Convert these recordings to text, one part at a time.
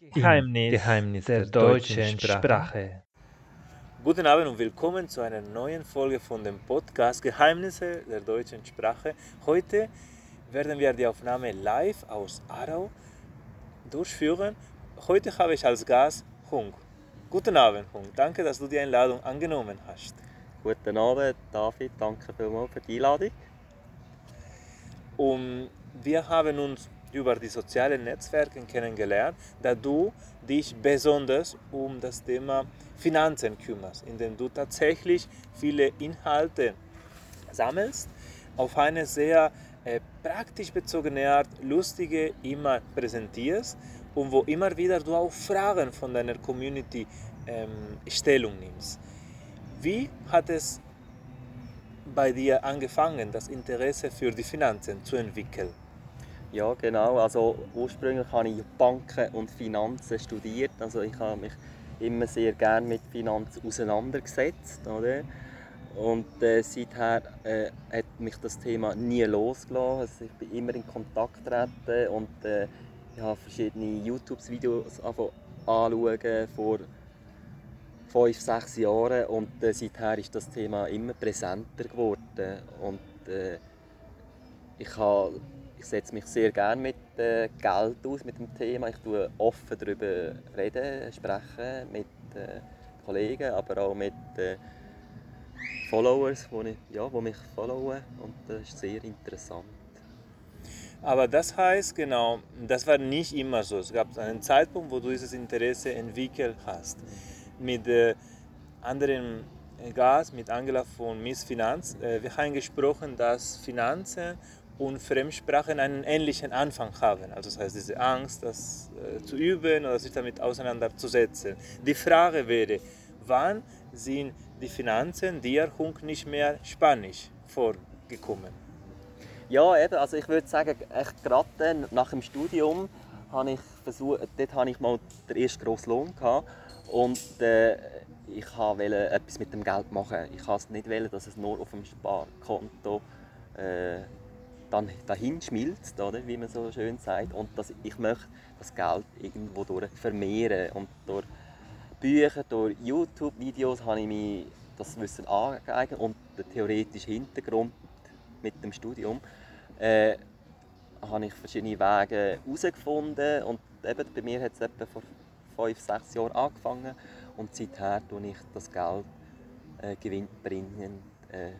Geheimnis, Geheimnis der, der deutschen Sprache. Sprache. Guten Abend und willkommen zu einer neuen Folge von dem Podcast Geheimnisse der deutschen Sprache. Heute werden wir die Aufnahme live aus Aarau durchführen. Heute habe ich als Gast Hung. Guten Abend, Hung. Danke, dass du die Einladung angenommen hast. Guten Abend, David. Danke vielmals für die Einladung. Und wir haben uns über die sozialen Netzwerke kennengelernt, da du dich besonders um das Thema Finanzen kümmerst, indem du tatsächlich viele Inhalte sammelst, auf eine sehr äh, praktisch bezogene Art, lustige immer präsentierst und wo immer wieder du auch Fragen von deiner Community ähm, Stellung nimmst. Wie hat es bei dir angefangen, das Interesse für die Finanzen zu entwickeln? Ja, genau. Also ursprünglich habe ich Banken und Finanzen studiert. Also ich habe mich immer sehr gerne mit Finanzen auseinandergesetzt. Oder? Und äh, seither äh, hat mich das Thema nie losgelassen. Also ich bin immer in Kontakt getreten und äh, ich habe verschiedene YouTube-Videos anschauen vor fünf, sechs Jahren und äh, seither ist das Thema immer präsenter geworden. Und, äh, ich habe ich setze mich sehr gerne mit äh, Geld aus, mit dem Thema. Ich tue offen darüber reden, sprechen mit äh, Kollegen, aber auch mit äh, Followers, die, ja, mich followen. Und das ist sehr interessant. Aber das heißt genau, das war nicht immer so. Es gab einen Zeitpunkt, wo du dieses Interesse entwickelt hast. Mit äh, anderen Gast, mit Angela von Miss Finanz, äh, wir haben gesprochen, dass Finanzen und Fremdsprachen einen ähnlichen Anfang haben. Also das heißt, diese Angst, das äh, zu üben oder sich damit auseinanderzusetzen. Die Frage wäre, wann sind die Finanzen dir nicht mehr Spanisch vorgekommen? Ja, eben, also ich würde sagen, gerade nach dem Studium habe ich versucht, dort hatte ich mal den ersten grossen Lohn gehabt und äh, ich wollte etwas mit dem Geld machen. Ich wollte es nicht, dass es nur auf dem Sparkonto äh, dann dahin schmilzt, oder, wie man so schön sagt. Und dass ich möchte das Geld irgendwo durch vermehren. Und durch Bücher, durch YouTube-Videos habe ich mir das Wissen angeeignet und den theoretischen Hintergrund mit dem Studium äh, habe ich verschiedene Wege herausgefunden und eben bei mir hat es etwa vor fünf, sechs Jahren angefangen und seither tue ich das Geld äh, gewinnbringend äh,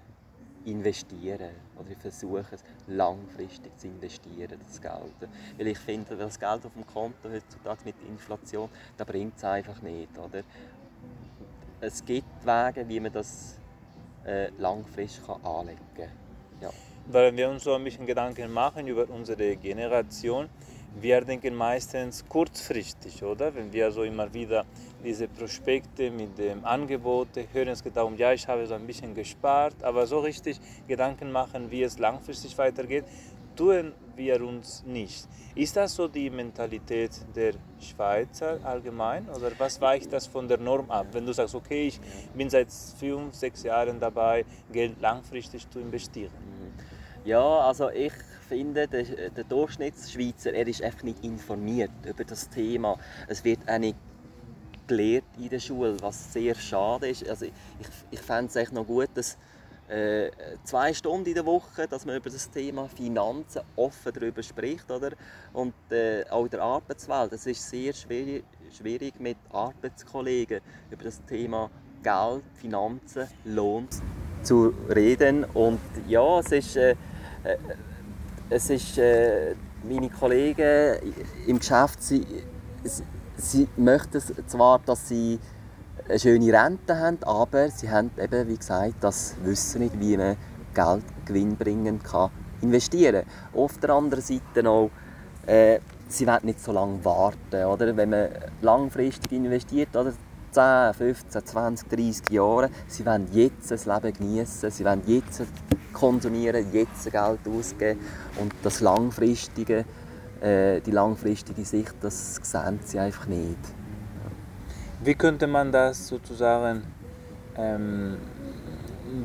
investieren oder ich versuche es langfristig zu investieren, das Geld. Weil ich finde, das Geld auf dem Konto heutzutage mit Inflation, da bringt es einfach nicht. Oder? Es gibt Wege, wie man das äh, langfristig anlegen kann. Ja. Weil wir uns so ein bisschen Gedanken machen über unsere Generation, wir denken meistens kurzfristig, oder? Wenn wir so immer wieder diese Prospekte mit dem es darum, ja, ich habe so ein bisschen gespart, aber so richtig Gedanken machen, wie es langfristig weitergeht, tun wir uns nicht. Ist das so die Mentalität der Schweizer allgemein oder was weicht das von der Norm ab? Wenn du sagst, okay, ich bin seit fünf, sechs Jahren dabei, Geld langfristig zu investieren. Ja, also ich finde, der, der Durchschnittsschweizer, er ist einfach nicht informiert über das Thema. Es wird auch nicht gelehrt in der Schule, was sehr schade ist. Also ich, ich fände es echt noch gut, dass äh, zwei Stunden in der Woche, dass man über das Thema Finanzen offen darüber spricht, oder? Und äh, auch in der Arbeitswelt, es ist sehr schwierig, schwierig mit Arbeitskollegen über das Thema Geld, Finanzen, Lohn zu reden. Und ja, es ist äh, äh es ist, äh, meine Kollegen im Geschäft, sie, sie möchten zwar, dass sie eine schöne Rente haben, aber sie haben eben, wie gesagt, das Wissen nicht, wie man Geld gewinnbringend kann investieren kann. Auf der anderen Seite auch, äh, sie wollen nicht so lange warten. Oder? Wenn man langfristig investiert, oder 10, 15, 20, 30 Jahre, sie wollen jetzt das Leben genießen, sie wollen jetzt konsumieren, jetzt Geld ausgeben und das langfristige, äh, die langfristige Sicht, das sehen sie einfach nicht. Wie könnte man das sozusagen ähm,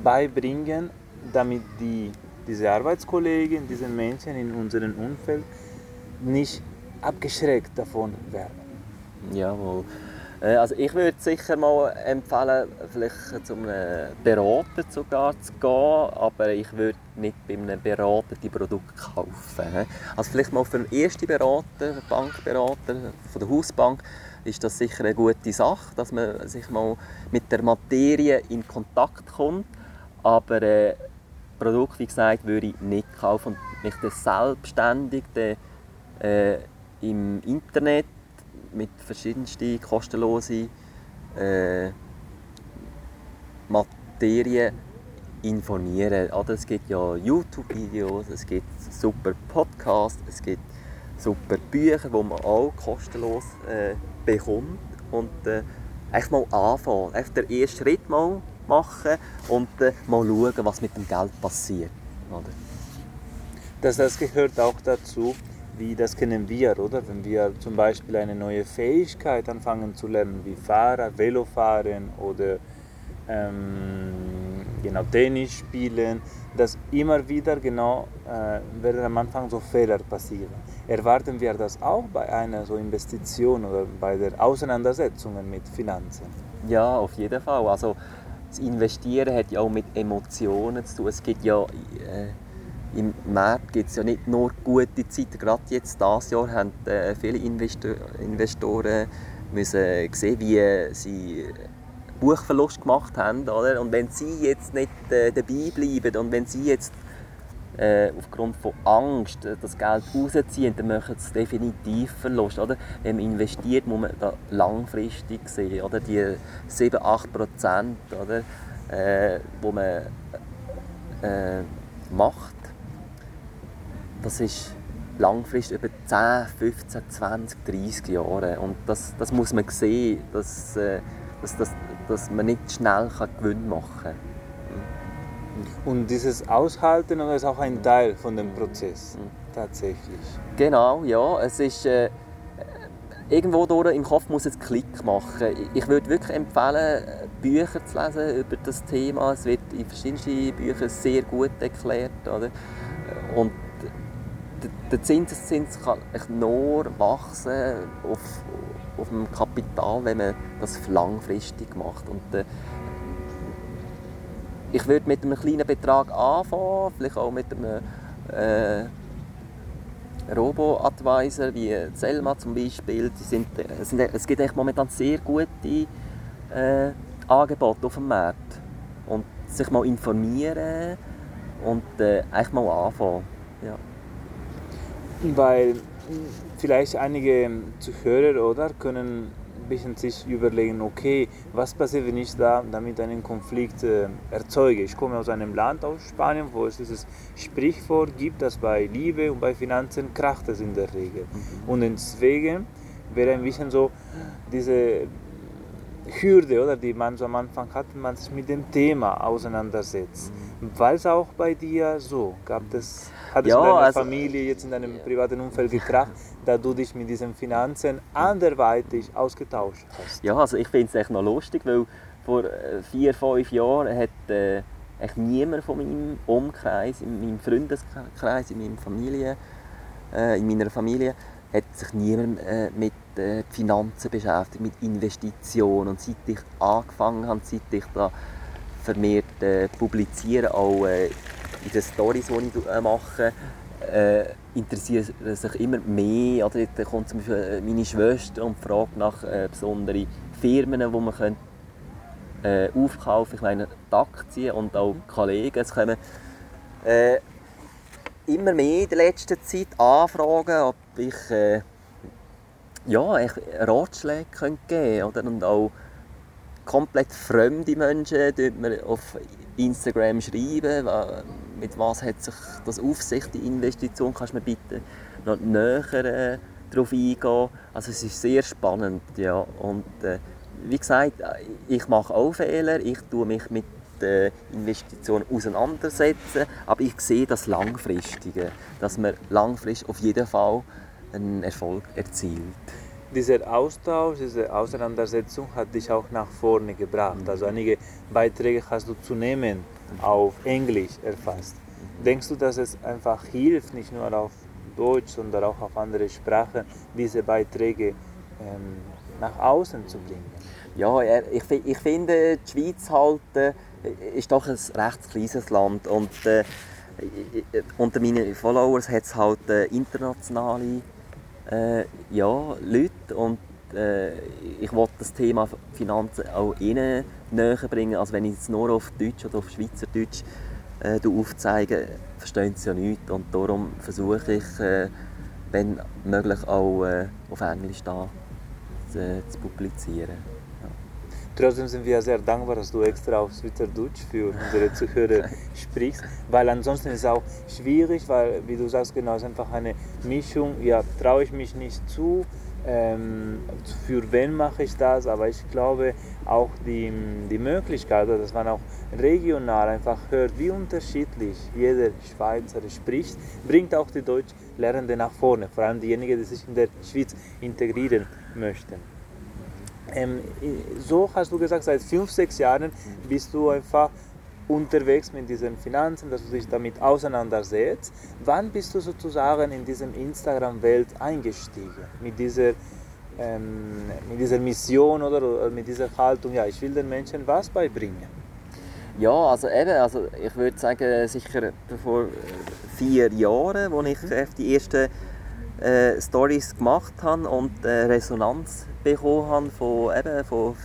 beibringen, damit die, diese Arbeitskollegen, diese Menschen in unserem Umfeld nicht abgeschreckt davon werden? Jawohl. Äh, also ich würde sicher mal empfehlen, vielleicht zu einem Berater sogar zu gehen, aber ich würde nicht bei einem Berater die Produkte kaufen. Also vielleicht mal für einen ersten Berater, Bankberater von der Hausbank, ist das sicher eine gute Sache, dass man sich mal mit der Materie in Kontakt kommt. Aber äh, Produkt, wie gesagt, würde ich nicht kaufen und mich selbstständig äh, im Internet mit verschiedensten kostenlosen äh, Materien informieren. Oder es gibt ja YouTube-Videos, es gibt super Podcasts, es gibt super Bücher, die man auch kostenlos äh, bekommt. Und äh, einfach mal anfangen, einfach den ersten Schritt mal machen und äh, mal schauen, was mit dem Geld passiert. Oder? Das, das gehört auch dazu, wie das kennen wir, oder? Wenn wir zum Beispiel eine neue Fähigkeit anfangen zu lernen, wie Fahrer, Velofahren oder ähm, genau Tennis spielen, dass immer wieder genau äh, werden am Anfang so Fehler passieren. Erwarten wir das auch bei einer so Investition oder bei der Auseinandersetzung mit Finanzen? Ja, auf jeden Fall. Also das Investieren hat ja auch mit Emotionen zu tun. Es gibt ja äh, im Markt gibt es ja nicht nur gute Zeiten. Gerade jetzt dieses Jahr haben äh, viele Investor Investoren müssen sehen, wie sie Buchverlust gemacht haben. Oder? Und wenn sie jetzt nicht äh, dabei bleiben und wenn sie jetzt äh, aufgrund von Angst äh, das Geld rausziehen, dann machen sie definitiv Verlust. Oder? Wenn man investiert, muss man da langfristig sehen. Oder? Die 7-8 Prozent? Äh, wo man äh, macht, das ist langfristig über 10, 15, 20, 30 Jahre. Und das, das muss man sehen, dass, äh, dass, dass, dass man nicht schnell Gewinn machen kann. Und dieses Aushalten ist auch ein Teil von dem Prozess, tatsächlich. Genau, ja. Es ist, äh, irgendwo durch im Kopf muss es Klick machen. Ich würde wirklich empfehlen, Bücher zu lesen über das Thema. Es wird in verschiedenen Büchern sehr gut erklärt. Oder? Und der Zinseszins kann nur wachsen auf, auf dem Kapital, wenn man das langfristig macht. Und, äh, ich würde mit einem kleinen Betrag anfangen, vielleicht auch mit einem äh, Robo-Advisor wie Selma zum Beispiel. Die sind, es, sind, es gibt eigentlich momentan sehr gute äh, Angebote auf dem Markt. Und sich mal informieren und äh, eigentlich mal anfangen. Weil vielleicht einige Zuhörer oder können ein bisschen sich überlegen, okay, was passiert, wenn ich da damit einen Konflikt äh, erzeuge? Ich komme aus einem Land, aus Spanien, wo es dieses Sprichwort gibt, dass bei Liebe und bei Finanzen kracht es in der Regel. Mhm. Und deswegen wäre ein bisschen so diese Hürde, oder, die man so am Anfang hat, wenn man sich mit dem Thema auseinandersetzt. Mhm. War es auch bei dir so? Gab es hat es ja, in deiner also, Familie, jetzt in deinem privaten Umfeld gekracht, da du dich mit diesen Finanzen anderweitig ausgetauscht hast? Ja, also ich finde es echt noch lustig, weil vor äh, vier, fünf Jahren hat äh, echt niemand von meinem Umkreis, in meinem Freundeskreis, in, meiner Familie, äh, in meiner Familie, hat sich niemand äh, mit äh, Finanzen beschäftigt, mit Investitionen. Und seit ich angefangen habe, seit ich da vermehrt äh, publiziere, auch äh, in den Stories, die ich äh, mache, äh, interessieren sich immer mehr. Oder da kommt zum Beispiel äh, meine Schwester und fragt nach äh, besonderen Firmen, die man könnte, äh, aufkaufen Ich meine, die Aktien und auch Kollegen. Es kommen äh, immer mehr in der letzten Zeit Anfragen, ob ich äh, ja, Ratschläge geben könnte. Oder? Und auch komplett fremde Menschen die mir auf Instagram schreiben, mit was hat sich das auf sich, die Investition, kannst du mir bitte noch näher äh, darauf eingehen. Also es ist sehr spannend, ja. Und äh, wie gesagt, ich mache auch Fehler, ich tue mich mit der Investition auseinandersetzen, aber ich sehe das Langfristige, dass man langfristig auf jeden Fall einen Erfolg erzielt dieser Austausch, diese Auseinandersetzung hat dich auch nach vorne gebracht. Also einige Beiträge hast du zunehmend auf Englisch erfasst. Denkst du, dass es einfach hilft, nicht nur auf Deutsch, sondern auch auf andere Sprachen, diese Beiträge ähm, nach außen zu bringen? Ja, ich, ich finde, die Schweiz halt, äh, ist doch ein recht kleines Land und äh, unter meinen Followers hat es halt äh, internationale äh, ja, Leute und äh, ich wollte das Thema Finanzen auch ihnen näher bringen, als wenn ich es nur auf Deutsch oder auf Schweizerdeutsch äh, aufzeige, verstehen sie ja nichts und darum versuche ich, äh, wenn möglich auch äh, auf Englisch da zu, zu publizieren. Trotzdem sind wir sehr dankbar, dass du extra auf Schweizerdeutsch für unsere Zuhörer sprichst, weil ansonsten ist es auch schwierig, weil, wie du sagst, genau, es ist einfach eine Mischung, ja, traue ich mich nicht zu, ähm, für wen mache ich das, aber ich glaube auch die, die Möglichkeit, dass man auch regional einfach hört, wie unterschiedlich jeder Schweizer spricht, bringt auch die Deutschlernenden nach vorne, vor allem diejenigen, die sich in der Schweiz integrieren möchten. Ähm, so hast du gesagt, seit fünf, sechs Jahren bist du einfach unterwegs mit diesen Finanzen, dass du dich damit auseinandersetzt. Wann bist du sozusagen in diese Instagram-Welt eingestiegen? Mit dieser, ähm, mit dieser Mission oder, oder mit dieser Haltung, ja, ich will den Menschen was beibringen? Ja, also eben, also ich würde sagen, sicher vor vier Jahren, als ich mhm. die ersten äh, Stories gemacht habe und äh, Resonanz bekommen habe von, eben, von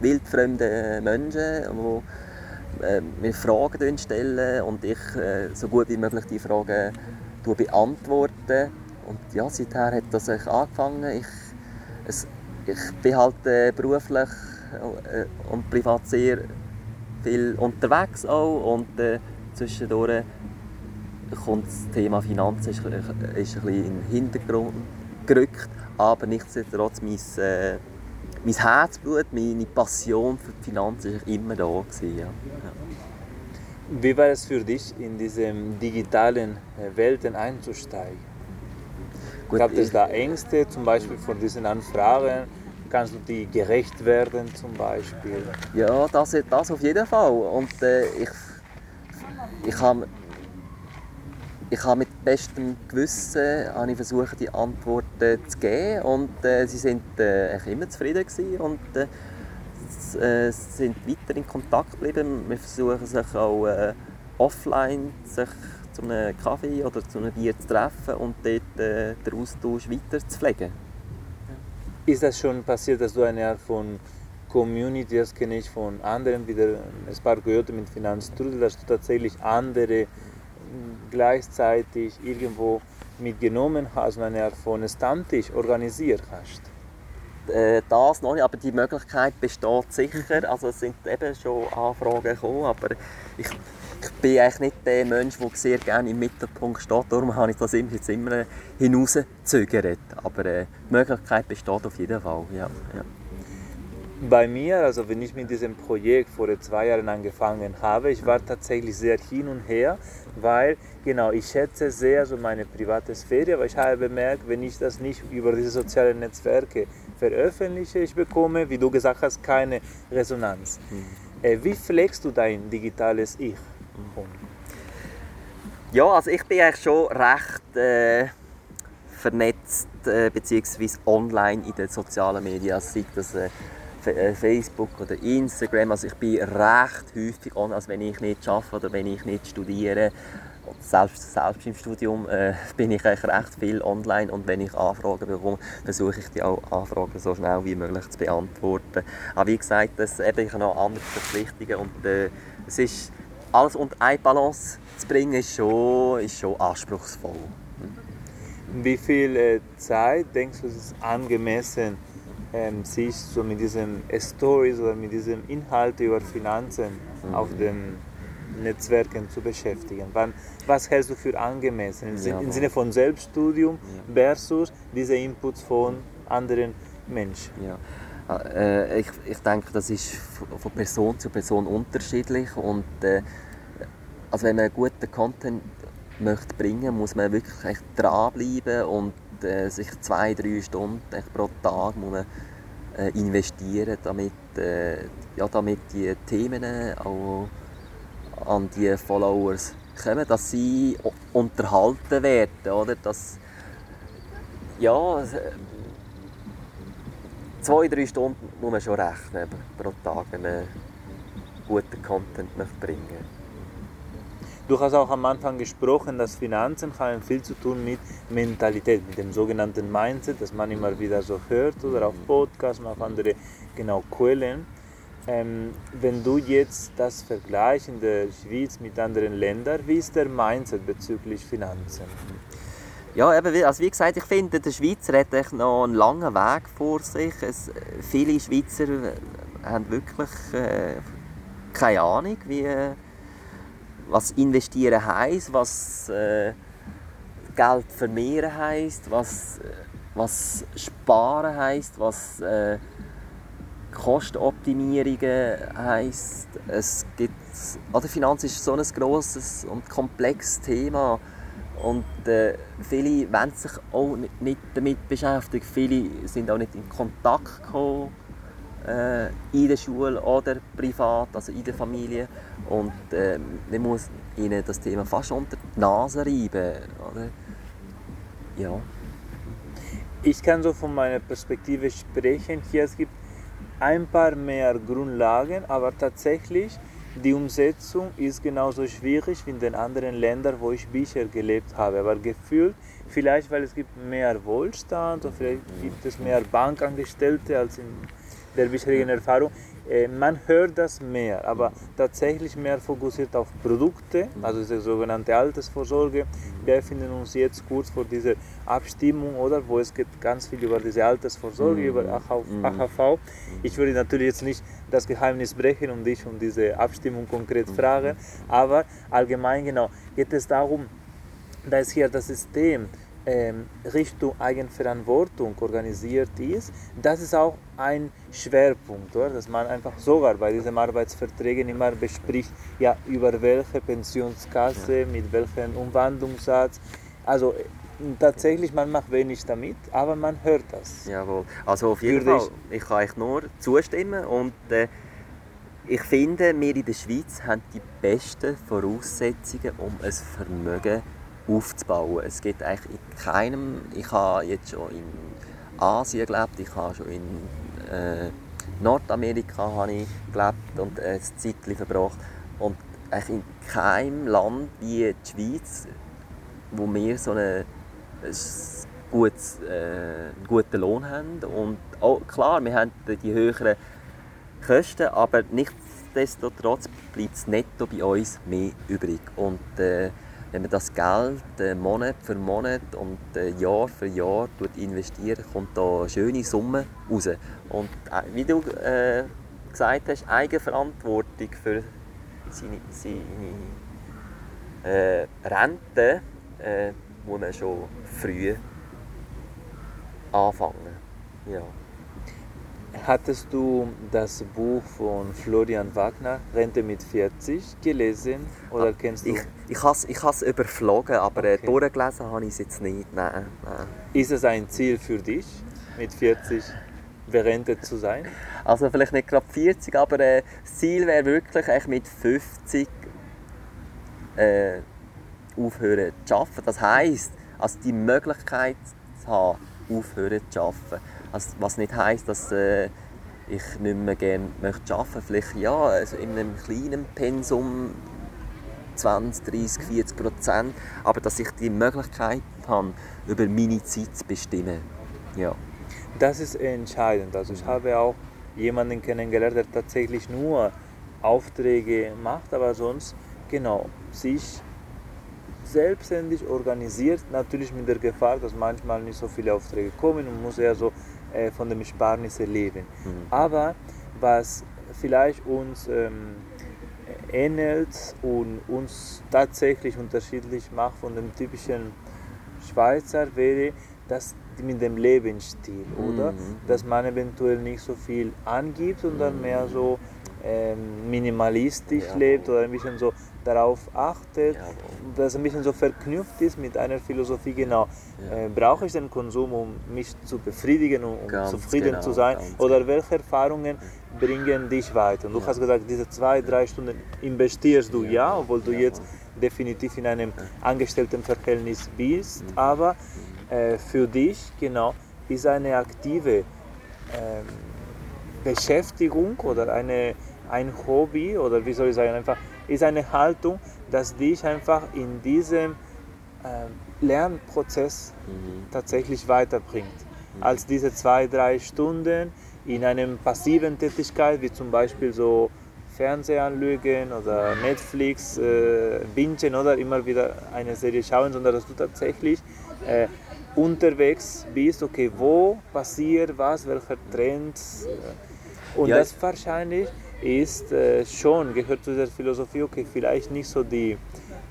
wildfremden Menschen, die äh, mir Fragen stellen und ich äh, so gut wie möglich die Fragen beantworte. Und ja, seither hat das angefangen. Ich, es, ich bin halt äh, beruflich äh, und privat sehr viel unterwegs auch und äh, zwischendurch kommt das Thema Finanzen ist, ist ein bisschen in den Hintergrund gerückt, aber nichtsdestotrotz mein, äh, mein Herzblut, meine Passion für die Finanzen war immer da. Gewesen, ja. Wie war es für dich, in diese digitalen äh, Welten einzusteigen? Gut, Gab es da Ängste, zum Beispiel vor diesen Anfragen? Kannst du die gerecht werden zum Beispiel? Ja, das, das auf jeden Fall. Und äh, ich, ich habe ich habe mit bestem Gewissen habe ich versucht, die Antworten zu geben und äh, sie sind äh, immer zufrieden gewesen und äh, äh, sind weiter in Kontakt geblieben. Wir versuchen sich auch äh, offline sich zu einem Kaffee oder zu einem Bier zu treffen und dort äh, den Austausch weiter zu pflegen. Ist das schon passiert, dass du eine Art von Community, das kenne ich von anderen, wieder ein paar gehört mit Finanzstrudel, dass du tatsächlich andere gleichzeitig irgendwo mitgenommen hast eine Art von Stammtisch organisiert hast? Äh, das noch nicht, aber die Möglichkeit besteht sicher. Also es sind eben schon Anfragen gekommen, aber ich, ich bin eigentlich nicht der Mensch, der sehr gerne im Mittelpunkt steht. Darum habe ich das jetzt immer hinauszögert. Aber äh, die Möglichkeit besteht auf jeden Fall. Ja, ja. Bei mir, also wenn ich mit diesem Projekt vor zwei Jahren angefangen habe, ich war tatsächlich sehr hin und her, weil genau, ich schätze sehr so meine private Sphäre, aber ich habe bemerkt, wenn ich das nicht über diese sozialen Netzwerke veröffentliche, ich bekomme, wie du gesagt hast, keine Resonanz. Mhm. Äh, wie pflegst du dein digitales Ich? Mhm. Ja, also ich bin eigentlich schon recht äh, vernetzt, äh, beziehungsweise online in den sozialen Medien, sei das äh, Facebook oder Instagram. Also ich bin recht häufig online, als wenn ich nicht arbeite oder wenn ich nicht studiere. Selbst, selbst im Studium äh, bin ich eigentlich recht viel online und wenn ich Anfragen bekomme, versuche ich die Anfragen so schnell wie möglich zu beantworten. Aber wie gesagt, das, eben, ich habe noch andere Verpflichtungen und äh, es ist, alles unter eine Balance zu bringen, ist schon, ist schon anspruchsvoll. Wie viel äh, Zeit denkst du, ist angemessen? Ähm, sich so mit diesen Stories oder mit diesem Inhalt über Finanzen mhm. auf den Netzwerken zu beschäftigen. Wann, was hältst du für angemessen im, ja, im Sinne von Selbststudium ja. versus diese Inputs von anderen Menschen? Ja. Äh, ich, ich denke, das ist von Person zu Person unterschiedlich und äh, also wenn man guten Content möchte bringen, muss man wirklich dranbleiben und äh, sich zwei, drei Stunden pro Tag muss man, äh, investieren, damit, äh, ja, damit die Themen auch an die Followers kommen, dass sie unterhalten werden, oder? Dass, ja, zwei, drei Stunden muss man schon rechnen pro Tag, wenn man guten Content möchte bringen Du hast auch am Anfang gesprochen, dass Finanzen haben viel zu tun mit Mentalität, mit dem sogenannten Mindset, das man immer wieder so hört oder auf Podcasts und auf andere genau Quellen. Ähm, wenn du jetzt das vergleichst in der Schweiz mit anderen Ländern, wie ist der Mindset bezüglich Finanzen? Ja, eben, also wie gesagt, ich finde, der Schweizer hat noch einen langen Weg vor sich. Es, viele Schweizer haben wirklich äh, keine Ahnung, wie, was investieren heisst, was äh, Geld vermehren heisst, was, was sparen heisst, was äh, Kostenoptimierungen heisst. Es gibt, oder Finanz ist so ein grosses und komplexes Thema und äh, viele wollen sich auch nicht damit beschäftigen. Viele sind auch nicht in Kontakt gekommen äh, in der Schule oder privat, also in der Familie. Und äh, man muss ihnen das Thema fast unter die Nase reiben. Oder? Ja. Ich kann so von meiner Perspektive sprechen. Hier es gibt ein paar mehr Grundlagen, aber tatsächlich die Umsetzung ist genauso schwierig wie in den anderen Ländern, wo ich bisher gelebt habe. Aber gefühlt, vielleicht weil es gibt mehr Wohlstand oder vielleicht gibt es mehr Bankangestellte als in der bisherigen Erfahrung. Äh, man hört das mehr, aber tatsächlich mehr fokussiert auf Produkte, also diese sogenannte Altersvorsorge. Wir befinden uns jetzt kurz vor dieser Abstimmung, oder, wo es geht ganz viel über diese Altersvorsorge, über AHV. Ich würde natürlich jetzt nicht das Geheimnis brechen und dich um diese Abstimmung konkret fragen, aber allgemein genau geht es darum, dass hier das System Richtung Eigenverantwortung organisiert ist, das ist auch ein Schwerpunkt, oder? dass man einfach sogar bei diesen Arbeitsverträgen immer bespricht, ja, über welche Pensionskasse, mit welchem Umwandlungssatz. Also tatsächlich, man macht wenig damit, aber man hört das. Jawohl, also auf jeden Fall, ich kann euch nur zustimmen und äh, ich finde, wir in der Schweiz haben die besten Voraussetzungen, um ein Vermögen zu aufzubauen. Es gibt eigentlich in keinem, ich habe jetzt schon in Asien gelebt, ich habe schon in äh, Nordamerika habe ich gelebt und ein Zeitchen verbracht. Und eigentlich in keinem Land wie die Schweiz, wo wir so eine, ein gutes, äh, einen guten Lohn haben. Und auch, klar, wir haben die höheren Kosten, aber nichtsdestotrotz bleibt es netto bei uns mehr übrig. Und äh, wenn man das Geld äh, Monat für Monat und äh, Jahr für Jahr investiert, kommt da eine schöne Summe raus. Und äh, wie du äh, gesagt hast, Eigenverantwortung für seine, seine äh, Rente äh, muss man schon früh anfangen. Ja. Hattest du das Buch von Florian Wagner, Rente mit 40, gelesen oder ah, kennst du? Ich, ich habe es ich überflogen, aber äh, okay. durchgelesen habe ich es jetzt nicht. Nein, nein. Ist es ein Ziel für dich, mit 40 berentet zu sein? Also vielleicht nicht gerade 40, aber äh, das Ziel wäre wirklich eigentlich mit 50 äh, aufhören zu arbeiten. Das heisst, also die Möglichkeit zu haben, aufhören zu arbeiten. Also, was nicht heisst, dass äh, ich nicht mehr gerne möchte arbeiten möchte. Vielleicht ja, also in einem kleinen Pensum 20, 30, 40 Prozent. Aber dass ich die Möglichkeit habe, über meine Zeit zu bestimmen. Ja. Das ist entscheidend. Also ich habe auch jemanden kennengelernt, der tatsächlich nur Aufträge macht, aber sonst genau sich selbstständig organisiert, natürlich mit der Gefahr, dass manchmal nicht so viele Aufträge kommen und muss eher so äh, von dem Ersparnisse leben. Mhm. Aber was vielleicht uns ähm, ähnelt und uns tatsächlich unterschiedlich macht von dem typischen Schweizer, wäre das mit dem Lebensstil, mhm. oder? Dass man eventuell nicht so viel angibt, sondern mhm. mehr so ähm, minimalistisch ja. lebt oder ein bisschen so darauf achtet, ja. dass ein bisschen so verknüpft ist mit einer Philosophie, genau, ja. äh, brauche ich den Konsum, um mich zu befriedigen, um, um zufrieden genau, zu sein, oder genau. welche Erfahrungen bringen dich weiter? Und du hast gesagt, diese zwei, drei Stunden investierst du ja, obwohl du jetzt definitiv in einem Angestelltenverhältnis bist, mhm. aber äh, für dich, genau, ist eine aktive ähm, Beschäftigung oder eine, ein Hobby oder wie soll ich sagen, einfach ist eine Haltung, dass dich einfach in diesem äh, Lernprozess mhm. tatsächlich weiterbringt. Mhm. Als diese zwei, drei Stunden in einem passiven Tätigkeit, wie zum Beispiel so Fernsehanlügen oder Netflix äh, bingen oder immer wieder eine Serie schauen, sondern dass du tatsächlich äh, unterwegs bist, okay, wo passiert was, welcher Trend. Äh, und ja. das wahrscheinlich ist äh, schon, gehört zu dieser Philosophie, okay, vielleicht nicht so die,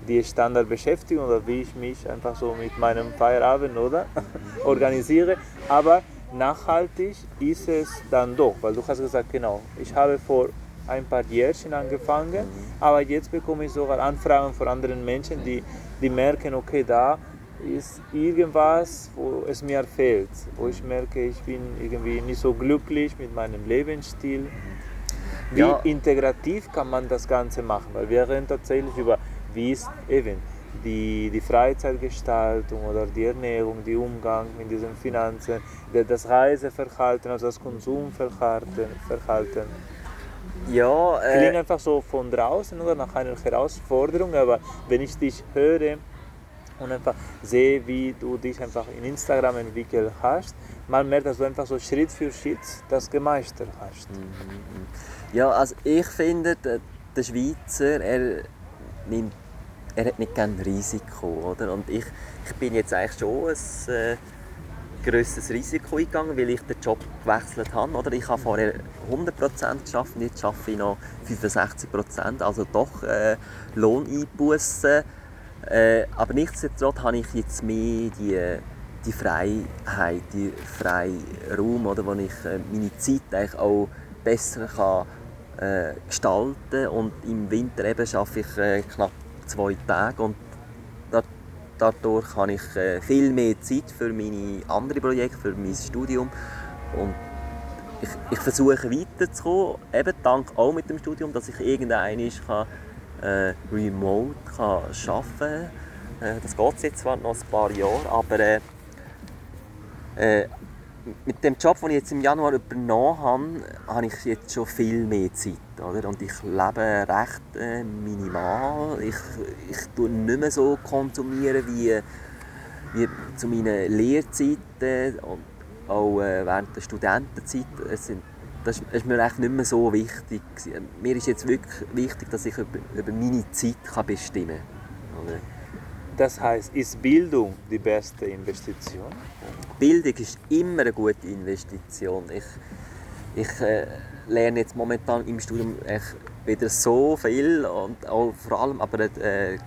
die Standardbeschäftigung oder wie ich mich einfach so mit meinem Feierabend oder organisiere, aber nachhaltig ist es dann doch, weil du hast gesagt, genau, ich habe vor ein paar Jährchen angefangen, aber jetzt bekomme ich sogar Anfragen von anderen Menschen, die, die merken, okay, da ist irgendwas, wo es mir fehlt, wo ich merke, ich bin irgendwie nicht so glücklich mit meinem Lebensstil. Wie ja. integrativ kann man das Ganze machen? Weil wir reden tatsächlich über, wie ist eben die, die Freizeitgestaltung oder die Ernährung, der Umgang mit diesen Finanzen, das Reiseverhalten, also das Konsumverhalten. Verhalten. Ja, äh, Klingt einfach so von draußen oder nach einer Herausforderung, aber wenn ich dich höre und einfach sehe, wie du dich einfach in Instagram entwickelt hast, man merkt, dass du einfach so Schritt für Schritt das gemeistert hast. Mhm, mhm. Ja, also ich finde, der, Schweizer, er nimmt er hat nicht gerne Risiko, oder? Und ich, ich bin jetzt eigentlich schon ein äh, grösseres Risiko eingegangen, weil ich den Job gewechselt habe. Oder ich habe vorher 100% geschafft jetzt arbeite ich noch 65%, also doch äh, Lohneinbußen. Äh, aber nichtsdestotrotz habe ich jetzt mehr die, die Freiheit, die freien Raum, oder, wo ich äh, meine Zeit eigentlich auch besser kann, äh, gestalten und im Winter eben arbeite ich äh, knapp zwei Tage und dadurch habe ich äh, viel mehr Zeit für meine anderen Projekte, für mein Studium und ich, ich versuche weiterzukommen, eben dank auch mit dem Studium, dass ich irgendein kann, äh, remote kann arbeiten kann. Äh, das geht jetzt zwar noch ein paar Jahre, aber äh, äh, mit dem Job, den ich jetzt im Januar übernommen habe, habe ich jetzt schon viel mehr Zeit. Oder? Und ich lebe recht äh, minimal. Ich, ich tue nicht mehr so konsumieren wie, wie zu meinen Lehrzeiten und auch äh, während der Studentenzeit. Es sind, das ist mir echt nicht mehr so wichtig. Mir ist jetzt wirklich wichtig, dass ich über, meine Zeit kann bestimmen kann. Das heißt, ist Bildung die beste Investition? Bildung ist immer eine gute Investition. Ich, ich äh, lerne jetzt momentan im Studium echt wieder so viel und auch vor allem aber äh,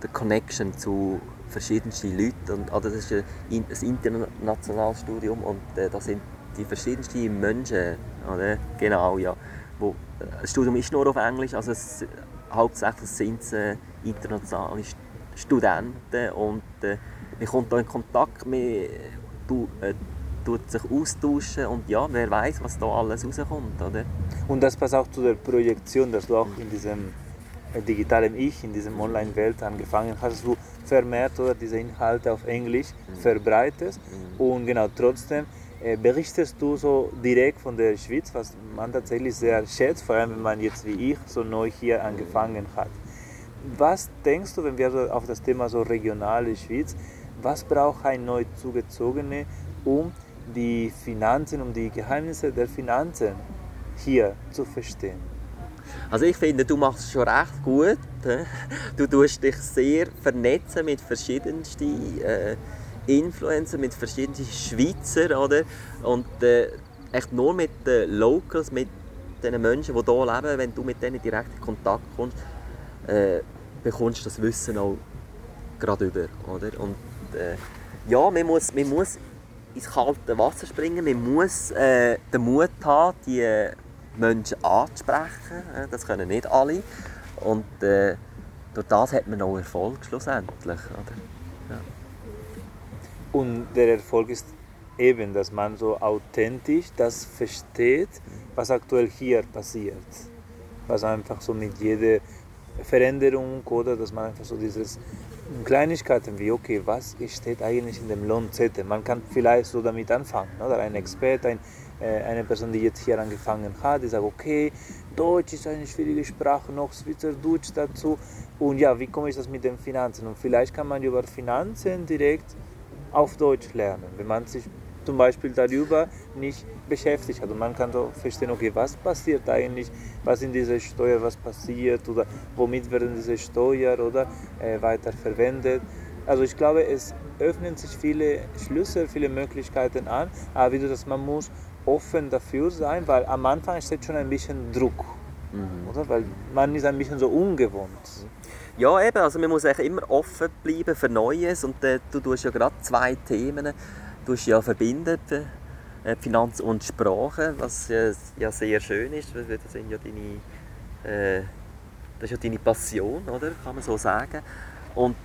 die Connection zu verschiedensten Leuten. Und, also das ist ein, ein internationales Studium und äh, da sind die verschiedensten Menschen. Oder? Genau, ja. Wo, äh, das Studium ist nur auf Englisch, also es, hauptsächlich sind es äh, internationale Studenten und äh, man kommt da in Kontakt, man du, äh, tut sich austauschen und ja, wer weiß, was da alles rauskommt. Oder? Und das passt auch zu der Projektion, dass du auch in diesem äh, digitalen Ich, in diesem Online-Welt angefangen hast, du vermehrt oder diese Inhalte auf Englisch mhm. verbreitest mhm. und genau trotzdem äh, berichtest du so direkt von der Schweiz, was man tatsächlich sehr schätzt, vor allem wenn man jetzt wie ich so neu hier angefangen hat. Was denkst du, wenn wir so auf das Thema so regionale Schweiz, was braucht ein neu zugezogener, um die Finanzen, um die Geheimnisse der Finanzen hier zu verstehen? Also ich finde, du machst es schon recht gut. Du tust dich sehr vernetzen mit verschiedensten äh, Influencer, mit verschiedensten Schweizer, oder? Und äh, echt nur mit den Locals, mit den Menschen, die hier leben, wenn du mit denen direkt in Kontakt kommst, äh, bekommst du das Wissen auch gerade über, oder? Und äh, ja, man muss, man muss ins kalte Wasser springen, man muss äh, den Mut haben, die Menschen anzusprechen. Das können nicht alle. Und äh, durch das hat man auch Erfolg schlussendlich. Oder? Und der Erfolg ist eben, dass man so authentisch das versteht, was aktuell hier passiert. Was einfach so mit jeder Veränderung oder dass man einfach so dieses Kleinigkeiten wie, okay, was steht eigentlich in dem Lohnzettel? Man kann vielleicht so damit anfangen, oder? Ein Experte, ein äh, eine Person, die jetzt hier angefangen hat, die sagt, okay, Deutsch ist eine schwierige Sprache, noch Schweizerdeutsch dazu. Und ja, wie komme ich das mit den Finanzen? Und vielleicht kann man über Finanzen direkt auf Deutsch lernen, wenn man sich zum Beispiel darüber nicht beschäftigt hat. Und man kann so verstehen, okay, was passiert eigentlich, was in dieser Steuer, was passiert oder womit werden diese Steuern oder äh, weiter verwendet. Also ich glaube, es öffnen sich viele Schlüssel, viele Möglichkeiten an, aber wie du das, man muss offen dafür sein, weil am Anfang steht schon ein bisschen Druck, mhm. oder? Weil man ist ein bisschen so ungewohnt. Ja, eben, also man muss eigentlich immer offen bleiben für Neues und äh, du tust ja gerade zwei Themen du ja verbinden, äh, Finanz und Sprache, was ja, ja sehr schön ist, das sind ja deine, äh, das ist ja deine Passion, oder? kann man so sagen. Und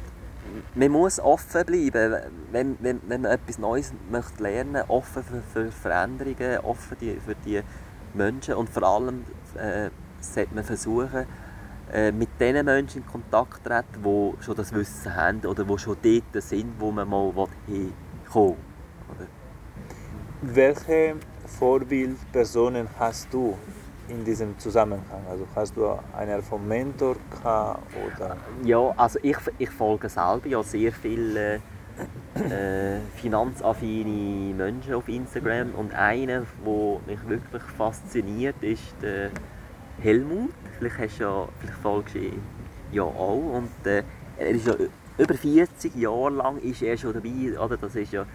man muss offen bleiben, wenn, wenn, wenn man etwas Neues möchte lernen offen für, für Veränderungen, offen die, für die Menschen und vor allem äh, sollte man versuchen, äh, mit den Menschen in Kontakt treten, die schon das Wissen haben oder die schon dort sind, wo man mal hinkommen will. Welche Vorbildpersonen hast du in diesem Zusammenhang? Also hast du einen vom Mentor oder? Ja, also ich, ich folge selber ja sehr viele äh, finanzaffine Menschen auf Instagram und einer, der mich wirklich fasziniert, ist der Helmut. Vielleicht, hast du ja, vielleicht folgst du ja auch. Und, äh, er ist ja über 40 Jahre lang ist er schon dabei. Oder? Das ist ja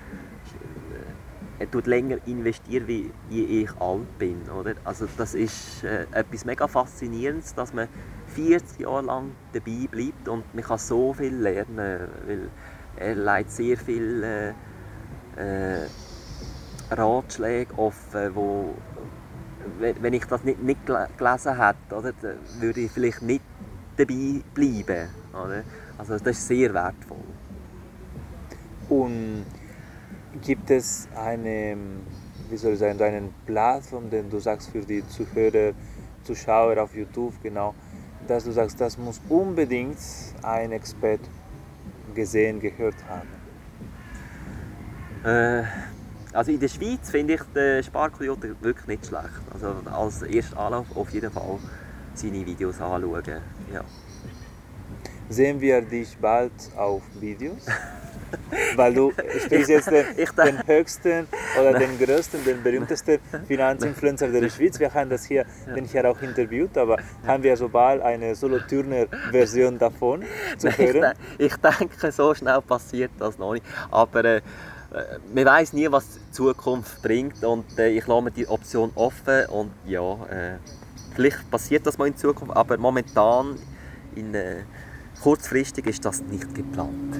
er tut länger investieren, wie ich alt bin. Oder? Also das ist äh, etwas mega Faszinierendes, dass man 40 Jahre lang dabei bleibt und man kann so viel lernen, weil er leitet sehr viele äh, äh, Ratschläge offen, wo wenn ich das nicht, nicht gelesen hätte, oder, würde ich vielleicht nicht dabei bleiben. Oder? Also das ist sehr wertvoll. Und Gibt es eine, wie soll ich sagen, einen Plattform, den du sagst für die Zuhörer, Zuschauer auf YouTube, genau, dass du sagst, das muss unbedingt ein Expert gesehen, gehört haben? Äh, also in der Schweiz finde ich den Sparkoyote wirklich nicht schlecht. Also als erster Anlauf auf jeden Fall seine Videos anschauen. Ja. Sehen wir dich bald auf Videos? Weil du spielst jetzt den, den höchsten oder Nein. den größten, den berühmtesten Finanzinfluencer der Schweiz. Wir haben das hier, den hier auch interviewt, aber haben wir so bald eine Solo-Turner-Version davon zu hören? Ich, denke, so schnell passiert das noch nicht. Aber äh, man weiß nie, was die Zukunft bringt und äh, ich lasse mir die Option offen und ja, äh, vielleicht passiert das mal in Zukunft, aber momentan in, äh, kurzfristig ist das nicht geplant.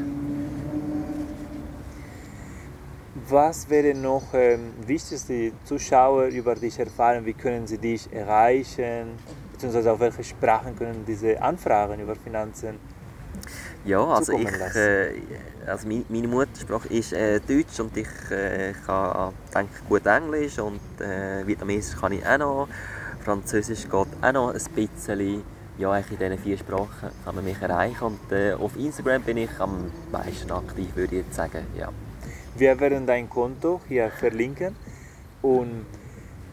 Was wäre noch ähm, wichtig, die Zuschauer über dich erfahren? Wie können sie dich erreichen? Beziehungsweise auf welche Sprachen können diese Anfragen über Finanzen ja, also ich, äh, also meine, meine Muttersprache ist äh, Deutsch und ich äh, kann denke gut Englisch und äh, Vietnamesisch kann ich auch noch. Französisch geht auch noch ein bisschen. Ja, in diesen vier Sprachen kann man mich erreichen und äh, auf Instagram bin ich am meisten aktiv, würde ich jetzt sagen. Ja. Wir werden dein Konto hier verlinken und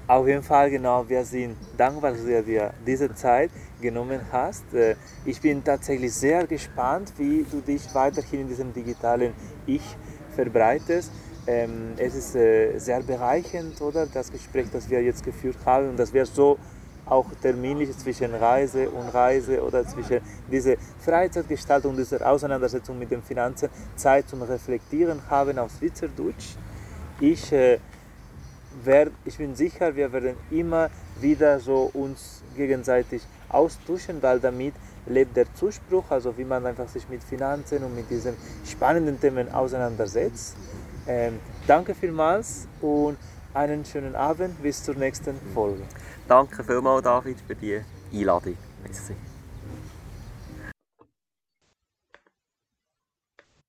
auf jeden Fall genau, wir sind dankbar, dass dir diese Zeit genommen hast. Äh, ich bin tatsächlich sehr gespannt, wie du dich weiterhin in diesem digitalen Ich verbreitest. Ähm, es ist äh, sehr bereichernd, oder? Das Gespräch, das wir jetzt geführt haben und dass wir so auch terminlich zwischen Reise und Reise oder zwischen dieser Freizeitgestaltung, dieser Auseinandersetzung mit den Finanzen Zeit zum Reflektieren haben auf Schweizerdeutsch. Ich, äh, werd, ich bin sicher, wir werden immer wieder so uns gegenseitig austauschen, weil damit lebt der Zuspruch, also wie man einfach sich mit Finanzen und mit diesen spannenden Themen auseinandersetzt. Ähm, danke vielmals und einen schönen Abend. Bis zur nächsten Folge. Danke vielmals, David, für die Einladung. Merci.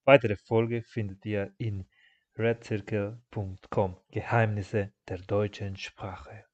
Weitere Folge findet ihr in redcircle.com Geheimnisse der deutschen Sprache.